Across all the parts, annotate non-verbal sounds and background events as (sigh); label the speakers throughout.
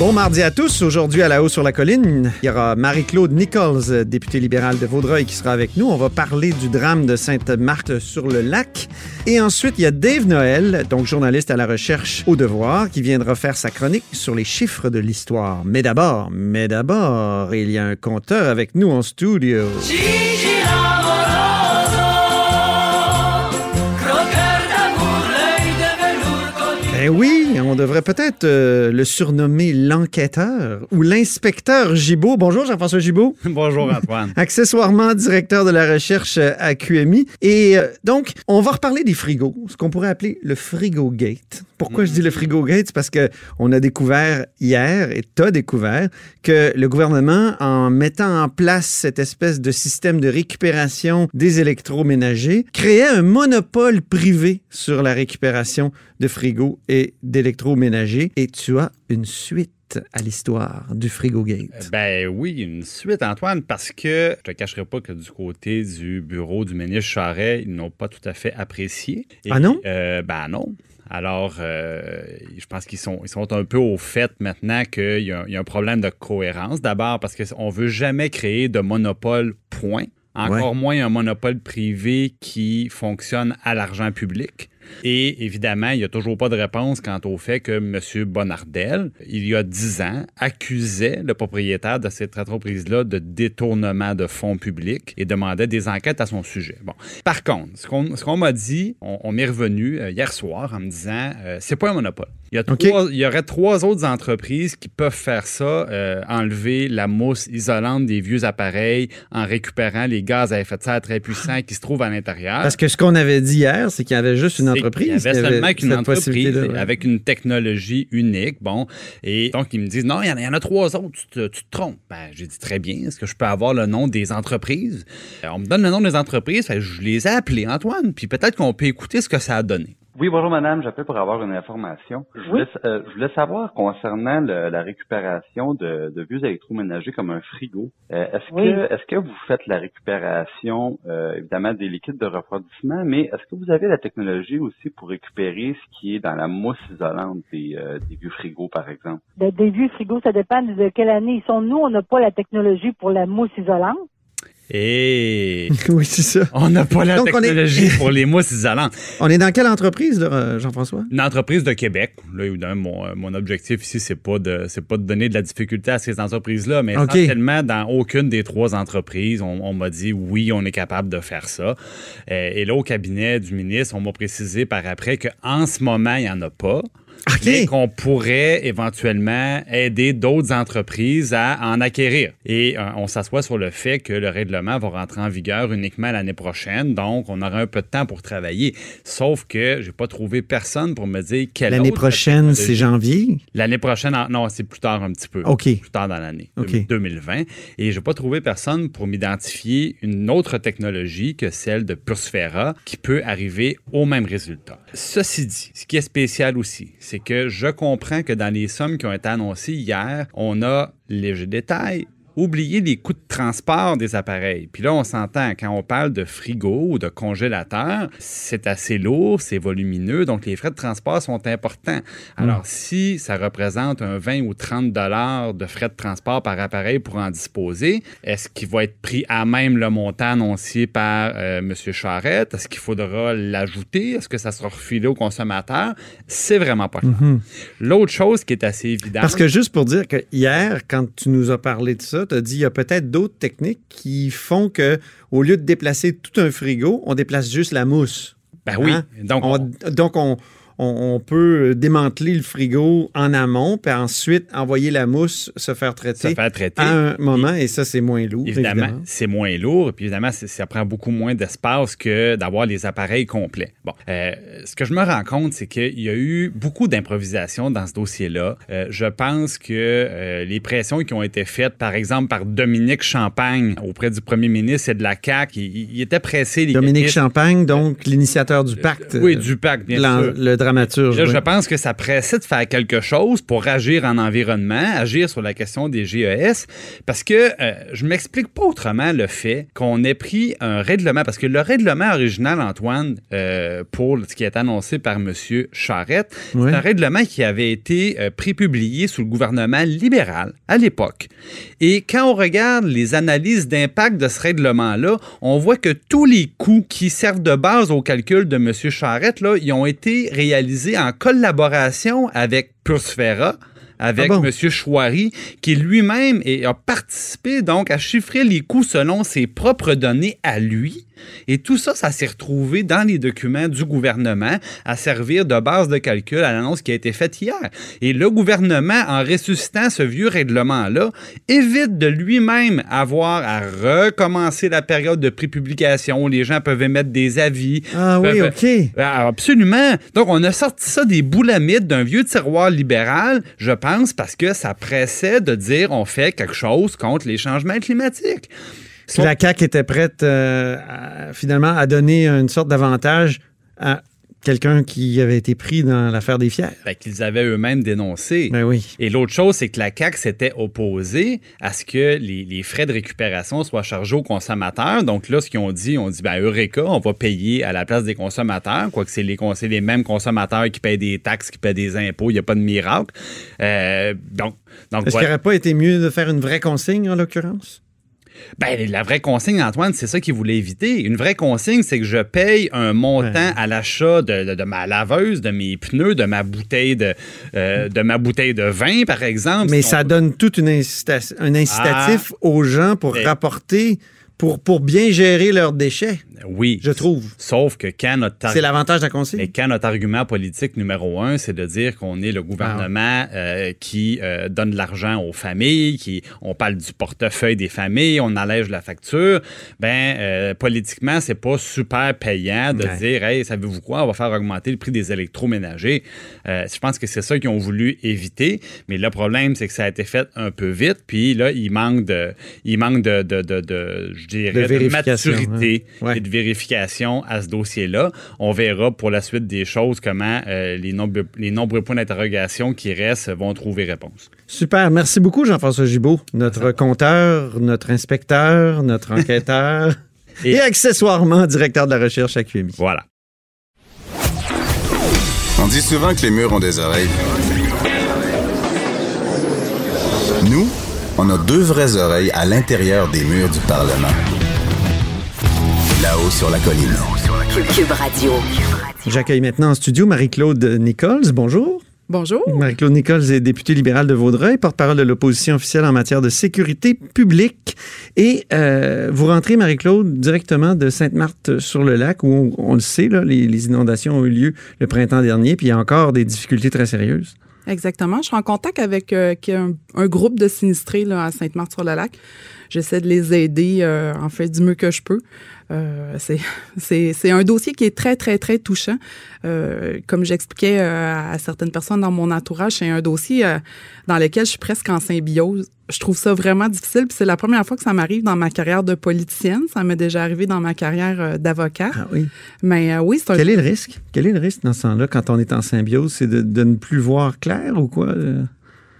Speaker 1: Bon mardi à tous. Aujourd'hui, à la haut sur la colline, il y aura Marie-Claude Nichols, députée libérale de Vaudreuil, qui sera avec nous. On va parler du drame de Sainte-Marthe-sur-le-Lac. Et ensuite, il y a Dave Noël, donc journaliste à la recherche au devoir, qui viendra faire sa chronique sur les chiffres de l'histoire. Mais d'abord, mais d'abord, il y a un compteur avec nous en studio. Eh oui, on devrait peut-être euh, le surnommer l'enquêteur ou l'inspecteur Gibault. Bonjour Jean-François Gibault. (laughs)
Speaker 2: Bonjour Antoine. (laughs)
Speaker 1: Accessoirement directeur de la recherche euh, à QMI. Et euh, donc, on va reparler des frigos, ce qu'on pourrait appeler le frigo gate. Pourquoi je dis le frigo gate? Parce que on a découvert hier, et tu as découvert, que le gouvernement, en mettant en place cette espèce de système de récupération des électroménagers, créait un monopole privé sur la récupération de frigos et d'électroménagers. Et tu as une suite à l'histoire du frigo gate.
Speaker 2: Ben oui, une suite, Antoine, parce que je te cacherai pas que du côté du bureau du ministre Charret, ils n'ont pas tout à fait apprécié.
Speaker 1: Ah non?
Speaker 2: Euh, ben non. Alors, euh, je pense qu'ils sont, ils sont un peu au fait maintenant qu'il y, a- il y a un problème de cohérence. D'abord parce qu'on ne veut jamais créer de monopole point. Encore moins un monopole privé qui fonctionne à l'argent public. Et évidemment, il n'y a toujours pas de réponse quant au fait que M. Bonardel, il y a dix ans, accusait le propriétaire de cette entreprise-là de détournement de fonds publics et demandait des enquêtes à son sujet. Bon. Par contre, ce qu'on m'a dit, on, on m'est revenu euh, hier soir en me disant, euh, c'est pas un monopole. Il y, a trois- il y aurait trois autres entreprises qui peuvent faire ça, euh, enlever la mousse isolante des vieux appareils en récupérant les gaz à effet de serre très puissants qui se trouvent à l'intérieur.
Speaker 1: Parce que ce qu'on avait dit hier, c'est qu'il y avait juste une entreprise.
Speaker 2: qu'il y avait seulement qu'une entreprise
Speaker 1: ouais.
Speaker 2: avec une technologie unique. Bon. Et donc, ils me disent non, il y en a, il y en a trois autres, tu te, tu te trompes. Ben, j'ai dit très bien. Est-ce que je peux avoir le nom des entreprises? Euh, On me donne le nom des entreprises. je les ai appelées, Antoine. Puis peut-être qu'on peut écouter ce que ça a donné.
Speaker 3: Oui, bonjour madame, j'appelle pour avoir une information. Je voulais, euh, je voulais savoir concernant le- la récupération de, de vieux électroménagers comme un frigo. Euh, est-ce
Speaker 4: Oui.
Speaker 3: que est-ce que vous faites la récupération euh, évidemment des liquides de refroidissement, mais est-ce que vous avez la technologie aussi pour récupérer ce qui est dans la mousse isolante des, euh, des vieux frigos par exemple?
Speaker 4: De- des vieux frigos, ça dépend de quelle année ils sont. Nous, on n'a pas la technologie pour la mousse isolante.
Speaker 2: Et (laughs)
Speaker 1: oui, c'est ça.
Speaker 2: on n'a pas la
Speaker 1: Donc, on est-
Speaker 2: technologie (laughs) pour les mousses isolantes.
Speaker 1: On est dans quelle entreprise, là, Jean-François?
Speaker 2: Une entreprise de Québec. Là, évidemment, mon, euh, mon objectif ici, c'est pas de c'est pas de donner de la difficulté à ces entreprises-là, mais
Speaker 1: OK.
Speaker 2: essentiellement, dans aucune des trois entreprises, on, on m'a dit oui, on est capable de faire ça. Euh, et là, au cabinet du ministre, on m'a précisé par après qu'en ce moment, il n'y en a pas. Mais qu'on pourrait éventuellement aider d'autres entreprises à en acquérir. Et euh, on s'assoit sur le fait que le règlement va rentrer en vigueur uniquement l'année prochaine, donc on aura un peu de temps pour travailler. Sauf que j'ai pas trouvé personne pour me dire quelle
Speaker 1: L'année prochaine, c'est janvier?
Speaker 2: L'année prochaine, non, c'est plus tard un petit peu.
Speaker 1: OK.
Speaker 2: Plus tard dans l'année,
Speaker 1: OK.
Speaker 2: 2020. Et j'ai pas trouvé personne pour m'identifier une autre technologie que celle de Pursfera qui peut arriver au même résultat. Ceci dit, ce qui est spécial aussi, c'est que je comprends que dans les sommes qui ont été annoncées hier, on a léger détail. Oublier les coûts de transport des appareils. Puis là, on s'entend, quand on parle de frigo ou de congélateur, c'est assez lourd, c'est volumineux, donc les frais de transport sont importants. Alors, si ça représente un 20 ou 30 dollars de frais de transport par appareil pour en disposer, est-ce qu'il va être pris à même le montant annoncé par euh, M. Charette? Est-ce qu'il faudra l'ajouter? Est-ce que ça sera refilé au consommateur? C'est vraiment pas clair. L'autre chose qui est assez évidente...
Speaker 1: Parce que juste pour dire que hier, quand tu nous as parlé de ça, tu as dit il y a peut-être d'autres techniques qui font que au lieu de déplacer tout un frigo, on déplace juste la mousse.
Speaker 2: Ben oui.
Speaker 1: Hein?
Speaker 2: Donc,
Speaker 1: On-
Speaker 2: on-
Speaker 1: donc, on, on- on peut démanteler le frigo en amont, puis ensuite envoyer la mousse se faire traiter
Speaker 2: se faire traiter.
Speaker 1: à un moment, et ça, c'est moins lourd.
Speaker 2: Évidemment,
Speaker 1: évidemment.
Speaker 2: c'est moins lourd, puis évidemment, ça prend beaucoup moins d'espace que d'avoir les appareils complets. Bon, euh, ce que je me rends compte, c'est qu'il y a eu beaucoup d'improvisation dans ce dossier-là. Euh, je pense que euh, les pressions qui ont été faites, par exemple, par Dominique Champagne auprès du premier ministre et de la CAQ, il, il était pressé. Les
Speaker 1: Dominique Champagne, donc l'initiateur du pacte.
Speaker 2: Oui, du pacte, bien sûr.
Speaker 1: Le dramaturge.
Speaker 2: je pense que ça pressait de faire quelque chose pour agir en environnement, agir sur la question des GES, parce que euh, je m'explique pas autrement le fait qu'on ait pris un règlement, parce que le règlement original, Antoine, euh, pour ce qui est annoncé par M. Charette, c'est un règlement qui avait été euh, prépublié sous le gouvernement libéral à l'époque. Et quand on regarde les analyses d'impact de ce règlement-là, on voit que tous les coûts qui servent de base au calcul de M. Charette, là, ils ont été réalisés en collaboration avec Pursfera, avec ah M. Chouari, qui lui-même a participé donc à chiffrer les coûts selon ses propres données à lui et tout ça, ça s'est retrouvé dans les documents du gouvernement à servir de base de calcul à l'annonce qui a été faite hier. Et le gouvernement, en ressuscitant ce vieux règlement-là, évite de lui-même avoir à recommencer la période de prépublication où les gens peuvent émettre des avis.
Speaker 1: Ah oui, OK.
Speaker 2: Ah, absolument. Donc, on a sorti ça des boulamides d'un vieux tiroir libéral, je pense, parce que ça pressait de dire on fait quelque chose contre les changements climatiques.
Speaker 1: Si la CAQ était prête euh, finalement à donner une sorte d'avantage à quelqu'un qui avait été pris dans l'affaire des fiers.
Speaker 2: Ben, qu'ils avaient eux-mêmes dénoncé.
Speaker 1: Ben oui.
Speaker 2: Et l'autre chose, c'est que la CAQ s'était opposée à ce que les, frais de récupération soient chargés aux consommateurs. Donc là, ce qu'ils ont dit, on dit, ben Eureka, on va payer à la place des consommateurs, quoique c'est les, les mêmes consommateurs qui payent des taxes, qui payent des impôts, il n'y a pas de miracle. Euh, donc, donc,
Speaker 1: Est-ce qu'il n'aurait pas été mieux de faire une vraie consigne, en l'occurrence?
Speaker 2: Ben, la vraie consigne, Antoine, c'est ça qu'il voulait éviter. Une vraie consigne, c'est que je paye un montant à l'achat de, ma laveuse, de mes pneus, de ma bouteille de, euh, de ma bouteille de vin, par exemple.
Speaker 1: Mais ça donne tout une un incitatif ah. aux gens pour rapporter pour, pour bien gérer leurs déchets.
Speaker 2: Oui.
Speaker 1: Je trouve.
Speaker 2: Sauf que quand notre...
Speaker 1: C'est l'avantage de la consigne.
Speaker 2: Quand notre argument politique numéro un, c'est de dire qu'on est le gouvernement ah. euh, qui euh, donne de l'argent aux familles, qui on parle du portefeuille des familles, on allège la facture, ben euh, politiquement, c'est pas super payant de dire, hey, savez-vous quoi, on va faire augmenter le prix des électroménagers. je pense que c'est ça qu'ils ont voulu éviter. Mais le problème, c'est que ça a été fait un peu vite, puis là, il manque de, il manque de, de, de, de de, maturité hein. et de vérification à ce dossier-là. On verra pour la suite des choses comment euh, les, nombreux, les nombreux points d'interrogation qui restent vont trouver réponse.
Speaker 1: Super. Merci beaucoup, Jean-François Gibault, notre compteur, notre inspecteur, notre enquêteur (laughs) et, et accessoirement directeur de la recherche à QMI.
Speaker 2: Voilà.
Speaker 5: On dit souvent que les murs ont des oreilles. Nous, on a deux vraies oreilles à l'intérieur des murs du Parlement. Là-haut sur la colline.
Speaker 6: Cube Radio.
Speaker 1: J'accueille maintenant en studio Marie-Claude Nichols. Bonjour.
Speaker 7: Bonjour.
Speaker 1: Marie-Claude Nichols est députée libérale de Vaudreuil, porte-parole de l'opposition officielle en matière de sécurité publique. Et euh, vous rentrez, Marie-Claude, directement de Sainte-Marthe-sur-le-Lac, où on, le sait, là, les, inondations ont eu lieu le printemps dernier, puis il y a encore des difficultés très sérieuses.
Speaker 7: Exactement. Je suis en contact avec euh, un, groupe de sinistrés là, à Sainte-Marthe-sur-le-Lac. J'essaie de les aider, euh, en fait, du mieux que je peux. Euh, (laughs) c'est un dossier qui est très, très, très touchant. Euh, comme j'expliquais euh, à certaines personnes dans mon entourage, c'est un dossier euh, dans lequel je suis presque en symbiose. Je trouve ça vraiment difficile. Puis c'est la première fois que ça m'arrive dans ma carrière de politicienne. Ça m'est déjà arrivé dans ma carrière d'avocat.
Speaker 1: Ah oui.
Speaker 7: Mais oui, c'est
Speaker 1: Quel est le risque? Quel est le risque dans ce sens-là quand on est en symbiose? C'est de, de, ne plus voir clair ou quoi?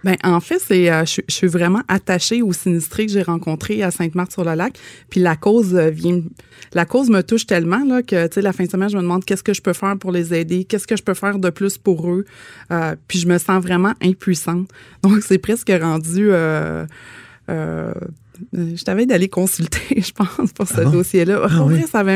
Speaker 7: Ben en fait, c'est euh, je, suis vraiment attachée aux sinistrés que j'ai rencontrés à Sainte-Marthe-sur-le-Lac. Puis la cause euh, vient, la cause me touche tellement là que tu sais la fin de semaine, je me demande qu'est-ce que je peux faire pour les aider, qu'est-ce que je peux faire de plus pour eux. Euh, puis je me sens vraiment impuissante. (laughs) Donc c'est presque rendu. Je t'avais d'aller consulter, (laughs) je pense, pour ce ah dossier-là. Ah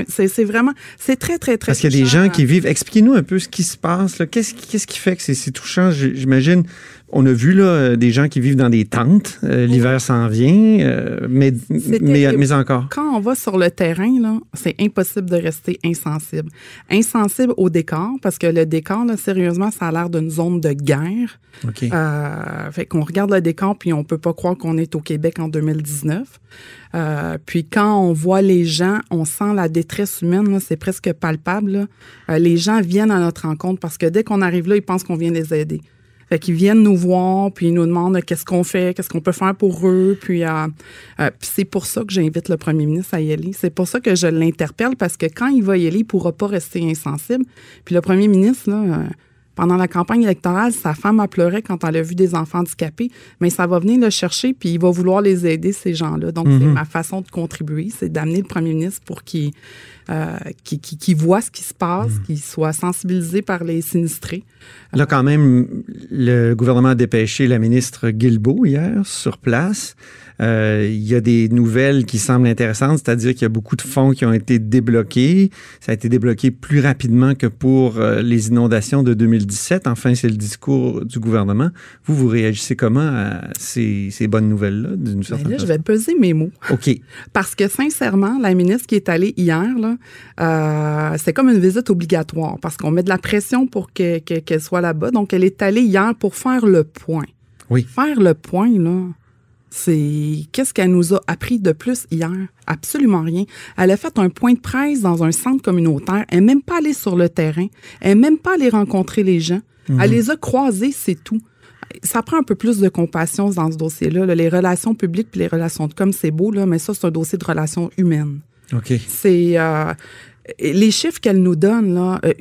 Speaker 7: c'est vraiment, c'est très, très, très
Speaker 1: Parce qu'il y a des gens qui vivent. Expliquez-nous un peu ce qui se passe. Qu'est-ce qui fait que c'est touchant? J'imagine on a vu là, des gens qui vivent dans des tentes. Euh, l'hiver s'en vient, euh, mais, mais, encore.
Speaker 7: Quand on va sur le terrain, là, c'est impossible de rester insensible. Insensible au décor, parce que le décor, là, sérieusement, ça a l'air d'une zone de guerre.
Speaker 1: OK.
Speaker 7: Euh, fait qu'on regarde le décor, puis on peut pas croire qu'on est au Québec en 2019. puis quand on voit les gens, on sent la détresse humaine, c'est presque palpable. les gens viennent à notre rencontre parce que dès qu'on arrive là, ils pensent qu'on vient les aider. Fait qu'ils viennent nous voir, puis ils nous demandent qu'est-ce qu'on fait, qu'est-ce qu'on peut faire pour eux. Puis, euh, euh, c'est pour ça que j'invite le premier ministre à y aller. C'est pour ça que je l'interpelle, parce que quand il va y aller, il ne pourra pas rester insensible. Puis le premier ministre, là, euh, Pendant la campagne électorale, sa femme a pleuré quand elle a vu des enfants handicapés, mais ça va venir le chercher, puis il va vouloir les aider, ces gens-là. Donc, c'est ma façon de contribuer, c'est d'amener le premier ministre pour qu'il euh, qui, qui, voit ce qui se passe, qu'il soit sensibilisé par les sinistrés.
Speaker 1: Là, quand même, le gouvernement a dépêché la ministre Guilbeault hier sur place. Euh, il y a des nouvelles qui semblent intéressantes, c'est-à-dire qu'il y a beaucoup de fonds qui ont été débloqués. Ça a été débloqué plus rapidement que pour euh, les inondations de 2017. Enfin, c'est le discours du gouvernement. Vous, vous réagissez comment à ces, ces bonnes nouvelles-là, d'une
Speaker 7: ben
Speaker 1: certaine
Speaker 7: là, Je vais peser mes mots.
Speaker 1: OK.
Speaker 7: Parce que, sincèrement, la ministre qui est allée hier, là, euh, c'est comme une visite obligatoire parce qu'on met de la pression pour qu'elle soit là-bas. Donc, elle est allée hier pour faire le point.
Speaker 1: Oui.
Speaker 7: Faire le point, là c'est qu'est-ce qu'elle nous a appris de plus hier? Absolument rien. Elle a fait un point de presse dans un centre communautaire. Elle n'est même pas allée sur le terrain. Elle n'est même pas allée rencontrer les gens. Mhm. Elle les a croisés, c'est tout. Ça prend un peu plus de compassion dans ce dossier-là. Les relations publiques et les relations de com, c'est beau, là, mais ça, c'est un dossier de relations humaines.
Speaker 1: OK.
Speaker 7: C'est euh, les chiffres qu'elle nous donne, là. Euh,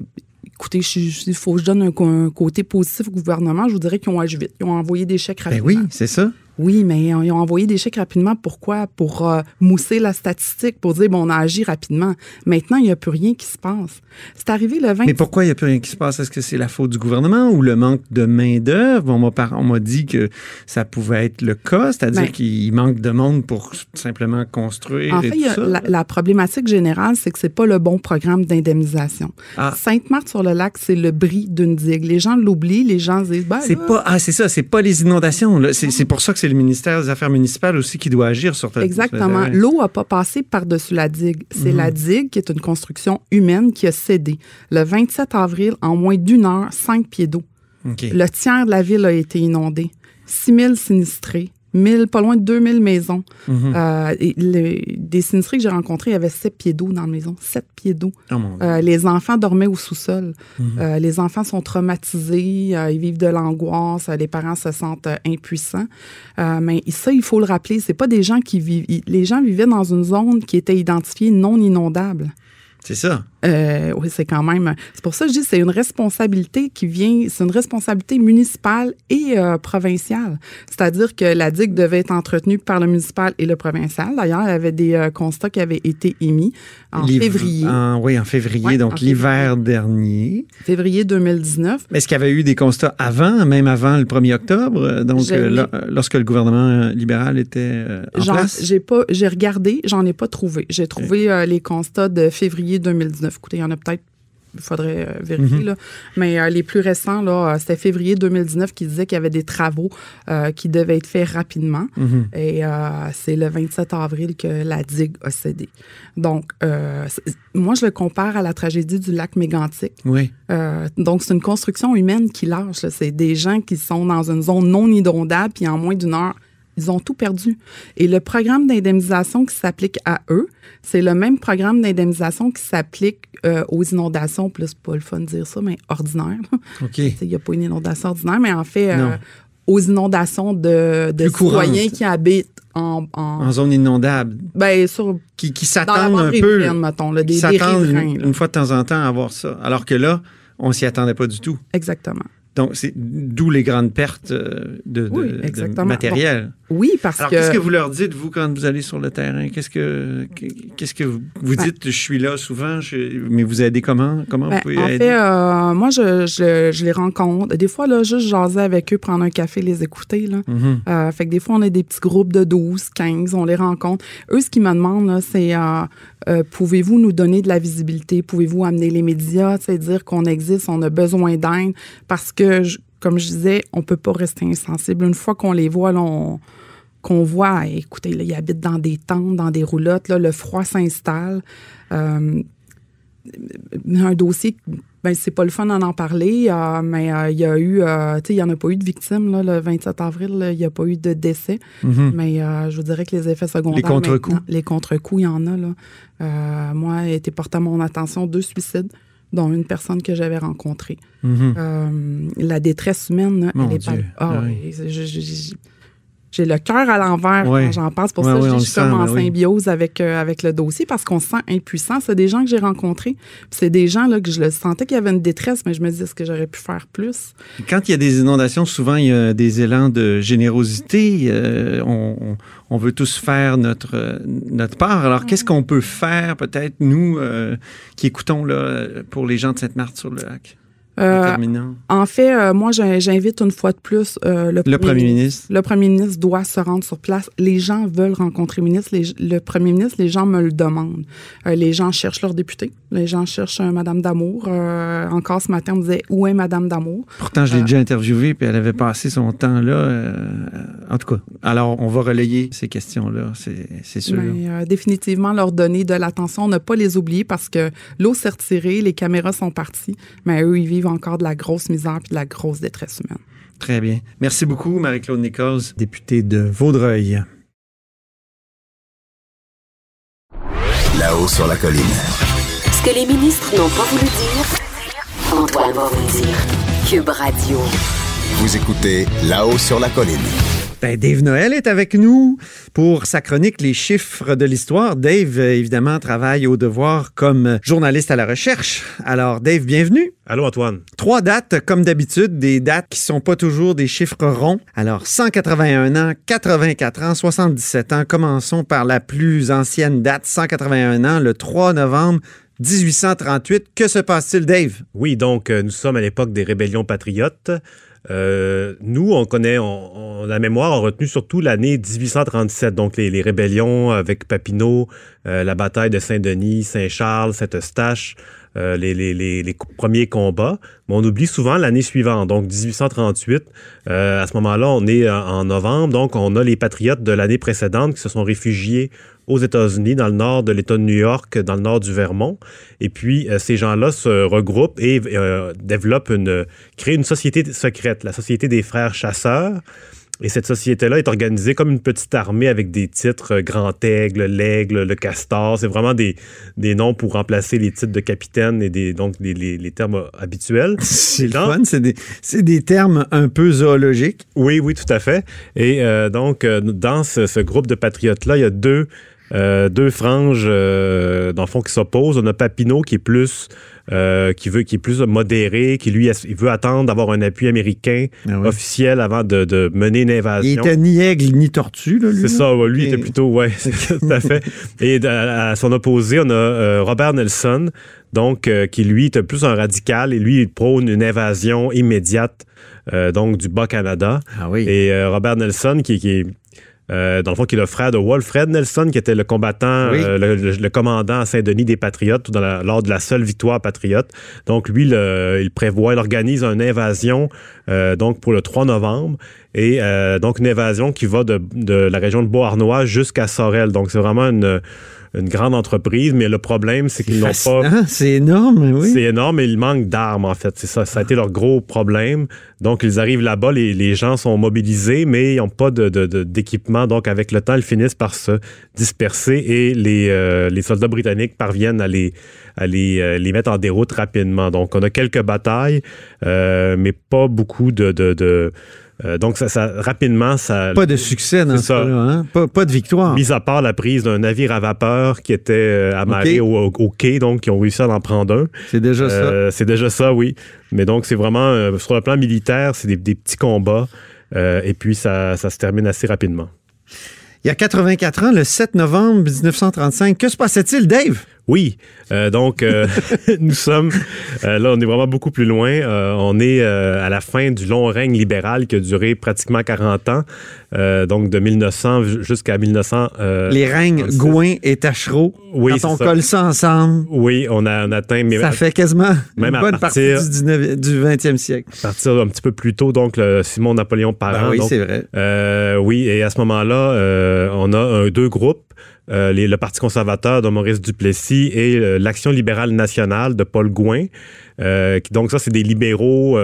Speaker 7: écoutez, il faut que je donne un, côté positif au gouvernement. Je vous dirais qu'ils ont agi vite. Ils ont envoyé des chèques
Speaker 1: rapidement. Ben oui, c'est ça.
Speaker 7: Oui, mais ils ont envoyé des chèques rapidement. Pourquoi? Pour euh, mousser la statistique, pour dire, bon, on a agi rapidement. Maintenant, il n'y a plus rien qui se passe. C'est arrivé le 20...
Speaker 1: Mais pourquoi il n'y a plus rien qui se passe? Est-ce que c'est la faute du gouvernement ou le manque de main-d'œuvre? On m'a dit que ça pouvait être le cas, c'est-à-dire ben qu'il manque de monde pour simplement construire.
Speaker 7: En fait, La, problématique générale, c'est que c'est pas le bon programme d'indemnisation. Ah. Sainte-Marthe-sur-le-Lac, c'est le bris d'une digue. Les gens l'oublient, les gens disent, ben,
Speaker 1: c'est pas, ah, c'est ça, c'est pas les inondations. C'est pour ça que c'est le ministère des Affaires municipales aussi qui doit agir sur
Speaker 7: Exactement. L'eau n'a pas passé par-dessus la digue. C'est la mhm. digue qui est une construction humaine qui a cédé. Le 27 avril, en moins d'une heure, cinq pieds d'eau. Le tiers de la ville a été inondé. 6 000 sinistrés pas loin de 2000 maisons. Mhm. Euh, des sinistrés que j'ai rencontrés, il y avait sept pieds d'eau dans la maison. Sept pieds d'eau.
Speaker 1: Oh
Speaker 7: euh, les enfants dormaient au sous-sol. Mhm. Euh, les enfants sont traumatisés, ils vivent de l'angoisse, les parents se sentent impuissants. mais ça, il faut le rappeler, c'est pas des gens qui vivent. Les gens vivaient dans une zone qui était identifiée non inondable.
Speaker 1: C'est ça.
Speaker 7: Euh, oui, c'est quand même. C'est pour ça que je dis c'est une responsabilité qui vient, c'est une responsabilité municipale et euh, provinciale. C'est-à-dire que la digue devait être entretenue par le municipal et le provincial. D'ailleurs, il y avait des euh, constats qui avaient été émis en février.
Speaker 1: oui, en février, donc l'hiver dernier.
Speaker 7: Février 2019.
Speaker 1: Est-ce qu'il y avait eu des constats avant, même avant le 1er octobre, donc lorsque le gouvernement libéral était en place?
Speaker 7: J'ai pas, j'ai regardé, j'en ai pas trouvé. J'ai trouvé les constats de février 2019. Écoutez, il y en a peut-être il faudrait euh, vérifier. Mhm. là. Mais euh, les plus récents, là, euh, c'était février 2019 qui disait qu'il y avait des travaux qui devaient être faits rapidement.
Speaker 1: Mhm.
Speaker 7: Et c'est le 27 avril que la digue a cédé. Donc, moi, je le compare à la tragédie du lac Mégantic.
Speaker 1: Oui.
Speaker 7: donc, c'est une construction humaine qui lâche. C'est des gens qui sont dans une zone non inondable, puis en moins d'une heure, ils ont tout perdu. Et le programme d'indemnisation qui s'applique à eux, c'est le même programme d'indemnisation qui s'applique euh, aux inondations, plus pas le fun de dire ça, mais ordinaire. (laughs)
Speaker 1: OK.
Speaker 7: Il n'y a pas une inondation ordinaire, mais en fait, euh, aux inondations de, de citoyens qui habitent en,
Speaker 1: en, zone inondable.
Speaker 7: Ben, sur,
Speaker 1: qui, qui s'attendent un peu.
Speaker 7: Mettons, là, des, qui s'attendent
Speaker 1: une, fois de temps en temps à avoir ça. Alors que là, on s'y attendait pas du tout.
Speaker 7: Exactement.
Speaker 1: Donc, c'est d'où les grandes pertes euh, de, matériel.
Speaker 7: oui, parce
Speaker 1: Alors, qu'est-ce que vous leur dites, vous, quand vous allez sur le terrain? Qu'est-ce que, qu'est-ce que vous, vous ben dites? je suis là souvent, mais vous aidez comment? Comment
Speaker 7: vous
Speaker 1: ben, pouvez
Speaker 7: en
Speaker 1: aider?
Speaker 7: fait, euh, moi, je, je, les rencontre. Des fois, là, juste jaser avec eux, prendre un café, les écouter. Là.
Speaker 1: Mm-hmm.
Speaker 7: Euh, fait que des fois, on a des petits groupes de 12, 15, on les rencontre. Eux, ce qu'ils me demandent, c'est pouvez-vous nous donner de la visibilité? Pouvez-vous amener les médias? dire qu'on existe, on a besoin d'aide parce que comme je disais, on peut pas rester insensible. Une fois qu'on les voit, qu'on voit, écoutez, ils habitent dans des tentes, dans des roulottes, là, le froid s'installe. Euh, un dossier, ben, c'est pas le fun d'en en parler, euh, mais euh, il y a eu, il n'y en a pas eu de victimes le 27 avril, il n'y a pas eu de décès.
Speaker 1: Mm-hmm.
Speaker 7: Mais je vous dirais que les effets secondaires.
Speaker 1: Les contre-coups.
Speaker 7: Les contre-coups, il y en a. Là. moi, a été porté à mon attention deux suicides dont une personne que j'avais rencontrée.
Speaker 1: Mm-hmm.
Speaker 7: Euh, la détresse humaine, elle est pas. Ah, j'ai le cœur à l'envers
Speaker 1: Ouais.
Speaker 7: quand j'en. C'est pour
Speaker 1: Ouais,
Speaker 7: ça
Speaker 1: ouais,
Speaker 7: je suis comme en
Speaker 1: ben oui.
Speaker 7: symbiose avec, euh, avec le dossier parce qu'on se sent impuissant. C'est des gens que j'ai rencontrés. C'est des gens là, que je le sentais qu'il y avait une détresse, mais je me disais, est-ce que j'aurais pu faire plus?
Speaker 1: Quand il y a des inondations, souvent il y a des élans de générosité. Euh, on, on- veut tous faire notre, euh, notre part. Alors, qu'est-ce qu'on peut faire, peut-être, nous, euh, qui écoutons là, pour les gens de Sainte-Marthe-sur-le-Lac? En
Speaker 7: Euh, en fait, euh, moi, j'invite une fois de plus euh, le,
Speaker 1: Le premier ministre.
Speaker 7: Le premier ministre doit se rendre sur place. Les gens veulent rencontrer le ministre. Les- le premier ministre, les gens me le demandent. Les gens cherchent leur député. Les gens cherchent Madame Damour. Encore ce matin, on me disait où est Madame Damour?
Speaker 1: Pourtant, je l'ai déjà interviewée, puis elle avait passé son temps là. en tout cas, alors on va relayer ces questions-là, c'est sûr.
Speaker 7: Mais euh, définitivement leur donner de l'attention, ne pas les oublier parce que l'eau s'est retirée, les caméras sont parties, mais eux, ils vivent encore de la grosse misère puis de la grosse détresse humaine.
Speaker 1: Très bien. Merci beaucoup, Marie-Claude Nichols, députée de Vaudreuil.
Speaker 5: Là-haut sur la colline.
Speaker 6: Ce que les ministres n'ont pas voulu dire, Antoine va vous dire. Cube Radio.
Speaker 5: Vous écoutez Là-haut sur la colline.
Speaker 1: Ben, Dave Noël est avec nous pour sa chronique Les chiffres de l'histoire. Dave, évidemment, travaille au devoir comme journaliste à la recherche. Alors, Dave, bienvenue.
Speaker 8: Allô, Antoine.
Speaker 1: Trois dates, comme d'habitude, des dates qui sont pas toujours des chiffres ronds. Alors, 181 ans, 84 ans, 77 ans. Commençons par la plus ancienne date, 181 ans, le 3 novembre 1838. Que se passe-t-il, Dave?
Speaker 8: Oui, donc, euh, nous sommes à l'époque des rébellions patriotes. Euh, nous, on connaît, on, la mémoire a retenu surtout l'année 1837, donc les, les rébellions avec Papineau, euh, la bataille de Saint-Denis, Saint-Charles, Saint-Eustache, euh, les, premiers combats. Mais on oublie souvent l'année suivante, donc 1838. Euh, à ce moment-là, on est en, en novembre, donc on a les patriotes de l'année précédente qui se sont réfugiés aux États-Unis, dans le nord de l'État de New York, dans le nord du Vermont. Et puis, euh, ces gens-là se regroupent et euh, développent une, créent une société secrète, la Société des frères chasseurs. Et cette société-là est organisée comme une petite armée avec des titres euh, Grand Aigle, l'Aigle, le Castor. C'est vraiment des, des noms pour remplacer les titres de capitaine et des, donc les, les- les termes habituels. (laughs)
Speaker 1: C'est le fun, c'est des, des termes un peu zoologiques.
Speaker 8: Oui, oui, tout à fait. Et euh, donc, euh, dans ce, ce groupe de patriotes-là, il y a deux, euh, deux franges, euh, dans le fond, qui s'opposent. On a Papineau qui est plus, euh, qui veut, qui est plus modéré, qui lui, il veut attendre d'avoir un appui américain
Speaker 1: Ah oui.
Speaker 8: officiel avant de, de mener une
Speaker 1: Il
Speaker 8: invasion.
Speaker 1: était ni aigle ni tortue, là, lui.
Speaker 8: C'est ça, ouais, lui
Speaker 1: Ok.
Speaker 8: était plutôt, ouais, (laughs) tout à fait. Et à, à son opposé, on a Robert Nelson, donc euh, qui lui est plus un radical et lui il prône une invasion immédiate euh, donc du Bas-Canada.
Speaker 1: Ah oui.
Speaker 8: Et euh, Robert Nelson, qui, qui est, euh, dans le fond, qui est le frère de Walfred Nelson, qui était le combattant,
Speaker 1: Oui.
Speaker 8: euh, le, le- le commandant à Saint-Denis des Patriotes dans la- lors de la seule victoire patriote. Donc, lui, le- il prévoit, il organise une invasion euh, donc pour le 3 novembre. Et euh, donc, une invasion qui va de, de la région de Beauharnois jusqu'à Sorel. Donc, c'est vraiment une, une grande entreprise. Mais le problème, c'est qu'ils n'ont pas...
Speaker 1: C'est énorme, oui.
Speaker 8: C'est énorme, mais il manque d'armes, en fait. C'est ça. Ça a été leur gros problème. Donc, ils arrivent là-bas, les, les gens sont mobilisés, mais ils n'ont pas de- de- de- d'équipement. Donc, avec le temps, ils finissent par se disperser et les, euh, les soldats britanniques parviennent à les, à les, euh, les mettre en déroute rapidement. Donc, on a quelques batailles, euh, mais pas beaucoup de- euh, donc, ça, ça, rapidement, ça...
Speaker 1: Pas de succès dans
Speaker 8: ça.
Speaker 1: cas-là, hein? Pas, pas de victoire.
Speaker 8: Mis à part la prise d'un navire à vapeur qui était euh, amarré au, quai, donc qui ont réussi à en prendre un.
Speaker 1: C'est déjà ça.
Speaker 8: Euh, c'est déjà ça, oui. Mais donc, c'est vraiment, sur le plan militaire, c'est des, des petits combats. et puis, ça, ça se termine assez rapidement.
Speaker 1: Il y a 84 ans, le 7 novembre 1935, que se passait-il, Dave?
Speaker 8: Oui, euh, donc euh, (laughs) nous sommes euh, là, on est vraiment beaucoup plus loin. On est à la fin du long règne libéral qui a duré pratiquement 40 ans, donc de 1900 jusqu'à 1900. euh,
Speaker 1: Les règnes
Speaker 8: 36.
Speaker 1: Gouin et Tachereau.
Speaker 8: Oui,
Speaker 1: Quand on
Speaker 8: ça.
Speaker 1: colle ça ensemble,
Speaker 8: Oui, on a on atteint, mais
Speaker 1: ça fait quasiment
Speaker 8: même
Speaker 1: une bonne
Speaker 8: partir-
Speaker 1: partie du, 19 du 20e siècle.
Speaker 8: à partir un petit peu plus tôt, donc le Simon Napoléon Parent.
Speaker 1: Ben oui, c'est vrai.
Speaker 8: Oui, et à ce moment-là, on a un- deux groupes. Euh, les- le Parti conservateur de Maurice Duplessis et euh, l'Action libérale nationale de Paul Gouin. Euh, qui- donc ça, c'est des libéraux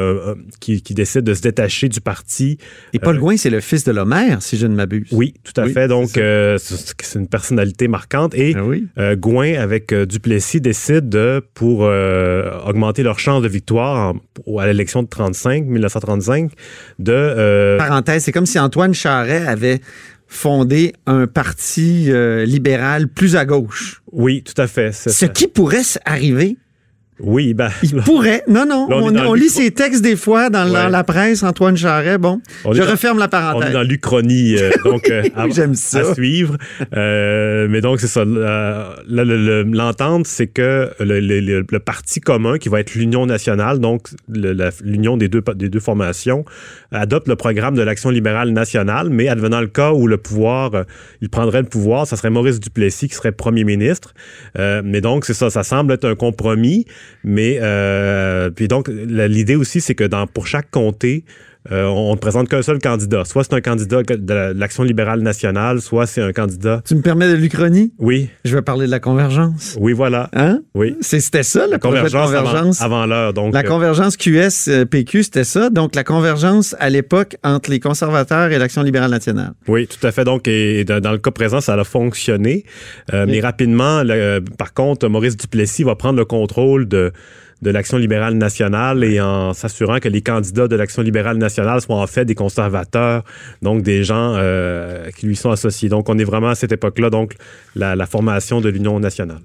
Speaker 8: qui, qui décident de se détacher du parti.
Speaker 1: Et Paul Gouin, c'est le fils de l'Homère, si je ne m'abuse.
Speaker 8: Oui, tout à
Speaker 1: Oui,
Speaker 8: fait. Donc,
Speaker 1: c'est
Speaker 8: une personnalité marquante. Et
Speaker 1: Ah oui.
Speaker 8: Gouin, avec Duplessis, décide de, pour augmenter leur chance de victoire en- à l'élection de 35, 1935, de...
Speaker 1: Parenthèse, c'est comme si Antoine Charret avait fondé un parti euh, libéral plus à gauche.
Speaker 8: oui, tout à fait.
Speaker 1: Ce
Speaker 8: ça.
Speaker 1: qui pourrait arriver,
Speaker 8: Oui, ben...
Speaker 1: il pourrait. Non, non,
Speaker 8: on
Speaker 1: lit ses textes des fois dans, la, presse, Antoine Charret. Bon,
Speaker 8: On
Speaker 1: je
Speaker 8: dans-
Speaker 1: referme la
Speaker 8: On est
Speaker 1: parenthèse.
Speaker 8: dans l'Uchronie, euh, (laughs) donc euh, à,
Speaker 1: J'aime ça.
Speaker 8: à suivre. Euh, mais donc, c'est ça. L'entente, c'est que le, le- le- le parti commun, qui va être l'Union nationale, donc la- l'union des deux, des deux formations, adopte le programme de l'Action libérale nationale, mais advenant le cas où le pouvoir, il prendrait le pouvoir, ça serait Maurice Duplessis qui serait premier ministre. Mais donc, c'est ça, ça semble être un compromis. Mais euh, puis donc, l'idée aussi, c'est que dans, pour chaque comté, euh, on ne présente qu'un seul candidat. Soit c'est un candidat de la- l'Action libérale nationale, soit c'est un candidat.
Speaker 1: Tu me permets de l'Uchronie?
Speaker 8: Oui,
Speaker 1: Je vais parler de la convergence.
Speaker 8: oui, voilà.
Speaker 1: Hein?
Speaker 8: Oui.
Speaker 1: C'était ça, le
Speaker 8: La
Speaker 1: de
Speaker 8: convergence, avant-
Speaker 1: convergence?
Speaker 8: avant, l'heure. Donc,
Speaker 1: La
Speaker 8: euh,
Speaker 1: convergence QS-PQ, c'était ça. Donc, la convergence à l'époque entre les conservateurs et l'Action libérale nationale.
Speaker 8: Oui, tout à fait. Donc, et dans, dans le cas présent, ça a fonctionné. Euh, Mais rapidement, le- euh, par contre, Maurice Duplessis va prendre le contrôle de, de l'Action libérale nationale et en s'assurant que les candidats de l'Action libérale nationale soient en fait des conservateurs, donc des gens euh, qui lui sont associés. Donc, on est vraiment à cette époque-là, donc la, la formation de l'Union nationale.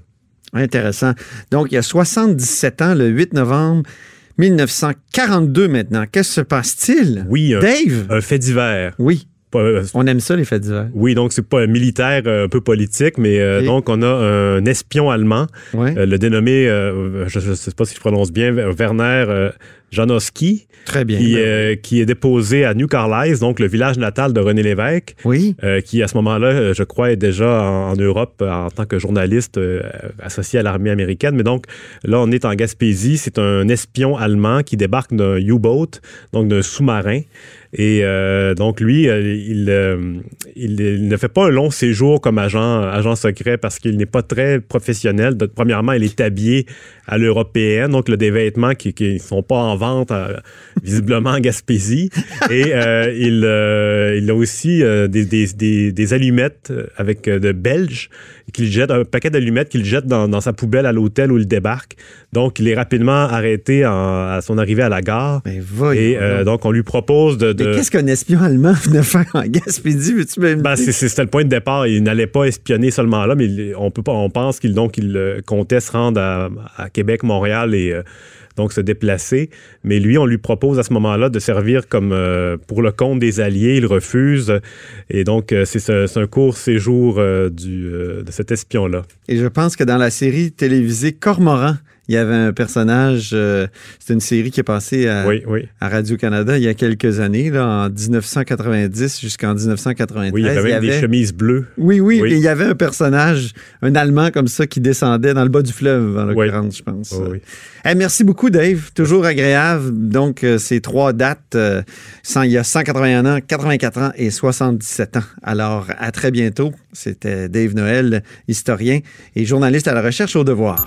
Speaker 1: Intéressant. Donc, il y a 77 ans, le 8 novembre 1942 maintenant. Qu'est-ce qui se passe-t-il?
Speaker 8: Oui, un,
Speaker 1: Dave?
Speaker 8: un fait divers.
Speaker 1: Oui,
Speaker 8: Pas- euh,
Speaker 1: on aime ça, les faits divers.
Speaker 8: oui, donc c'est pas un militaire, euh, un peu politique, mais euh, donc on a un espion allemand
Speaker 1: Ouais.
Speaker 8: Euh, le dénommé, euh, je ne sais pas si je prononce bien, Werner Janowski,
Speaker 1: Très bien.
Speaker 8: qui, qui est déposé à New Carlisle, donc le village natal de René Lévesque,
Speaker 1: Oui.
Speaker 8: qui à ce moment-là, je crois, est déjà en, en Europe en tant que journaliste associé à l'armée américaine. Mais donc là, on est en Gaspésie. C'est un espion allemand qui débarque d'un U-boat, donc d'un sous-marin. Et euh, donc lui, euh, il, euh, il, ne fait pas un long séjour comme agent, agent secret parce qu'il n'est pas très professionnel. Premièrement, il est habillé à l'européenne, donc des vêtements qui ne sont pas en vente euh, (laughs) visiblement en Gaspésie. Et euh, il, euh, il a aussi euh, des, des, des, des allumettes avec de belges qu'il jette, un paquet d'allumettes qu'il jette dans, dans sa poubelle à l'hôtel où il débarque. Donc, il est rapidement arrêté en- à son arrivée à la gare.
Speaker 1: Ben, voyons
Speaker 8: Et
Speaker 1: donc.
Speaker 8: on lui propose de... de-
Speaker 1: Mais qu'est-ce qu'un espion allemand (laughs) venait faire en Gaspésie? Veux-tu me
Speaker 8: ben, c'était le point de départ. Il n'allait pas espionner seulement là, mais il- on peut pas, on pense qu'il donc il comptait se rendre à, à Québec, Montréal et euh, donc se déplacer. Mais lui, on lui propose à ce moment-là de servir comme euh, pour le compte des Alliés. Il refuse. Et donc, euh, c'est ce- c'est un court séjour de cet espion-là.
Speaker 1: Et je pense que dans la série télévisée Cormoran, il y avait un personnage, euh, c'est une série qui est passée à,
Speaker 8: Oui, oui.
Speaker 1: à Radio-Canada il y a quelques années, là, en 1990 jusqu'en 1993.
Speaker 8: Oui, il y avait même des chemises bleues.
Speaker 1: Oui, oui,
Speaker 8: Oui.
Speaker 1: et il y avait un personnage, un Allemand comme ça, qui descendait dans le bas du fleuve, en l'occurrence, je pense. Eh, merci beaucoup, Dave. Toujours agréable. Donc, euh, ces trois dates, euh, il y a 181 ans, 84 ans et 77 ans. Alors, à très bientôt. C'était Dave Noël, historien et journaliste à la recherche au devoir.